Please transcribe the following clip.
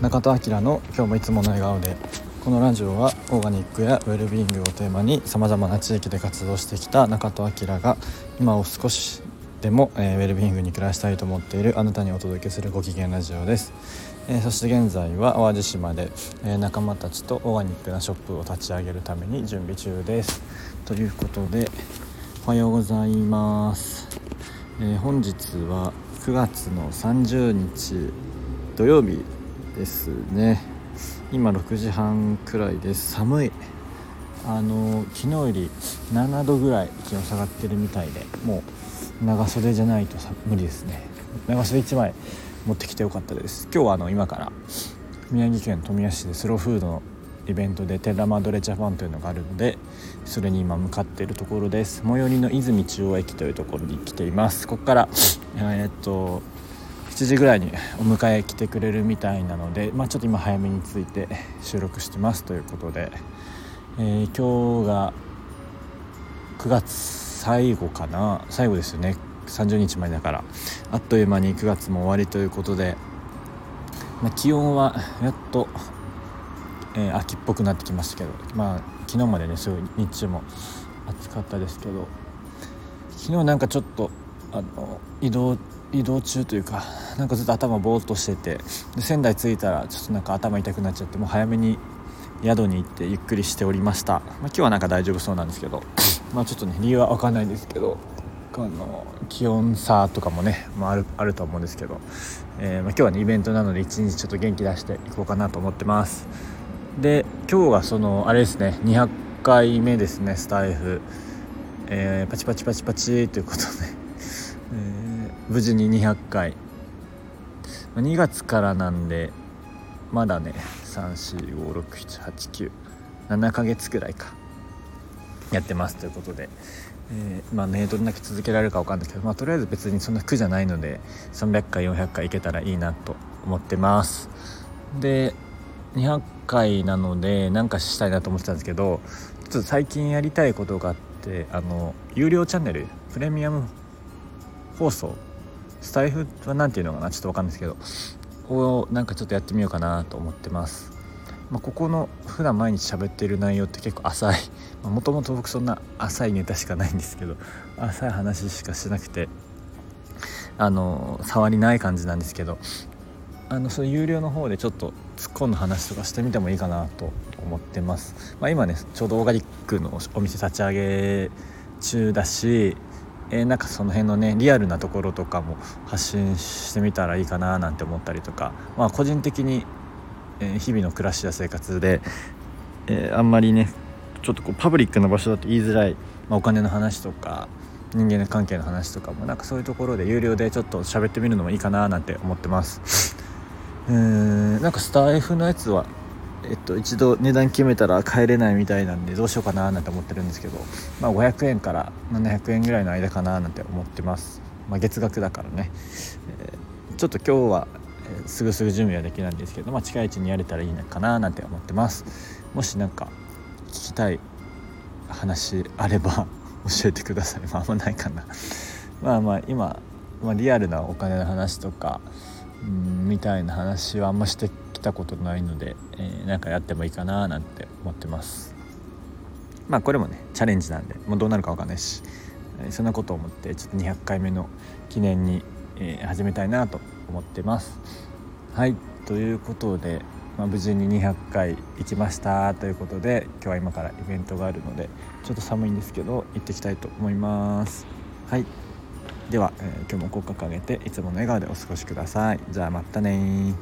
中戸明の今日もいつもの笑顔でこのラジオはオーガニックやウェルビーイングをテーマにさまざまな地域で活動してきた中戸明が今を少しでも、えー、ウェルビーイングに暮らしたいと思っているあなたにお届けするご機嫌ラジオです、えー、そして現在は淡路島で、えー、仲間たちとオーガニックなショップを立ち上げるために準備中です。ということでおはようございます、え本日は9月の30日土曜日ですね。今6時半くらいです。寒い。あの昨日より7度ぐらい気温下がってるみたいでもう長袖じゃないと無理ですね。長袖1枚持ってきてよかったです。今日はあの今から宮城県富谷市でスローフードのイベントでテラマドレジャパンというのがあるのでそれに今向かっているところです。最寄りの泉中央駅というところに来ています。ここからえー、っと7時ぐらいにお迎え来てくれるみたいなので、まあ、ちょっと今早めに着いて収録してますということで、えー、今日が9月最後かな最後ですよね。30日前だから。あっという間に9月も終わりということで、まあ、気温はやっと、えー、秋っぽくなってきましたけどまあ昨日までねすごい日中も暑かったですけど昨日なんかちょっとあの移動移動中というかなんかずっと頭ぼーっとしててで仙台着いたらちょっとなんか頭痛くなっちゃってもう早めに宿に行ってゆっくりしておりました、まあ、今日はなんか大丈夫そうなんですけどまあちょっとね理由は分かんないんですけどあの気温差とかもね、まあ、あるあると思うんですけど、えー、まあ、今日はねイベントなので一日ちょっと元気出していこうかなと思ってます。で今日はそのあれですね200回目ですねスタイフ、えー、パチパチパチパチということで、えー、無事に200回。2月からなんでまだね3456789 7ヶ月くらいか。やってますということで、えー、まあねどんだけ続けられるか分かんないけど、まあ、とりあえず別にそんな苦じゃないので300回400回いけたらいいなと思ってます。で200回なので何かしたいなと思ってたんですけどちょっと最近やりたいことがあってあの有料チャンネルプレミアム放送。スタイフは何ていうのかなちょっと分かんないですけどをなんかちょっとやってみようかなと思ってます、まあ、ここの普段毎日喋ってる内容って結構浅い。もともと僕そんな浅いネタしかないんですけど浅い話しかしなくてあの触りない感じなんですけどあのその有料の方でちょっと突っ込んだ話とかしてみてもいいかなと思ってます、まあ、今ねちょうどオーガニックのお店立ち上げ中だしえー、なんかその辺のねリアルなところとかも発信してみたらいいかななんて思ったりとかまあ個人的に、えー、日々の暮らしや生活で、えー、あんまりねちょっとこうパブリックな場所だと言いづらい、まあ、お金の話とか人間関係の話とかもなんかそういうところで有料でちょっと喋ってみるのもいいかななんて思ってます。うーんなんかスター F のやつはえっと、一度値段決めたら帰れないみたいなんでどうしようかななんて思ってるんですけど、まあ、500円から700円ぐらいの間かななんて思ってます、まあ、月額だからね、えー、ちょっと今日は、えー、すぐすぐ準備はできないんですけど、まあ、近いうちにやれたらいいのかななんて思ってます。もし何か聞きたい話あれば 教えてください。まああんまないかな。まあまあ今、まあ、リアルなお金の話とかうんみたいな話はあんましてきたことないので、えー、なんかやってもいいかななんて思ってます。まあこれもねチャレンジなんでもうどうなるか分かんないし、えー、そんなことを思ってちょっと200回目の記念に、えー、始めたいなと思ってます。はいということで、まあ、無事に200回行きました。ということで今日は今からイベントがあるのでちょっと寒いんですけど行ってきたいと思います。はいでは、えー、今日も口角上げていつもの笑顔でお過ごしください。じゃあまたね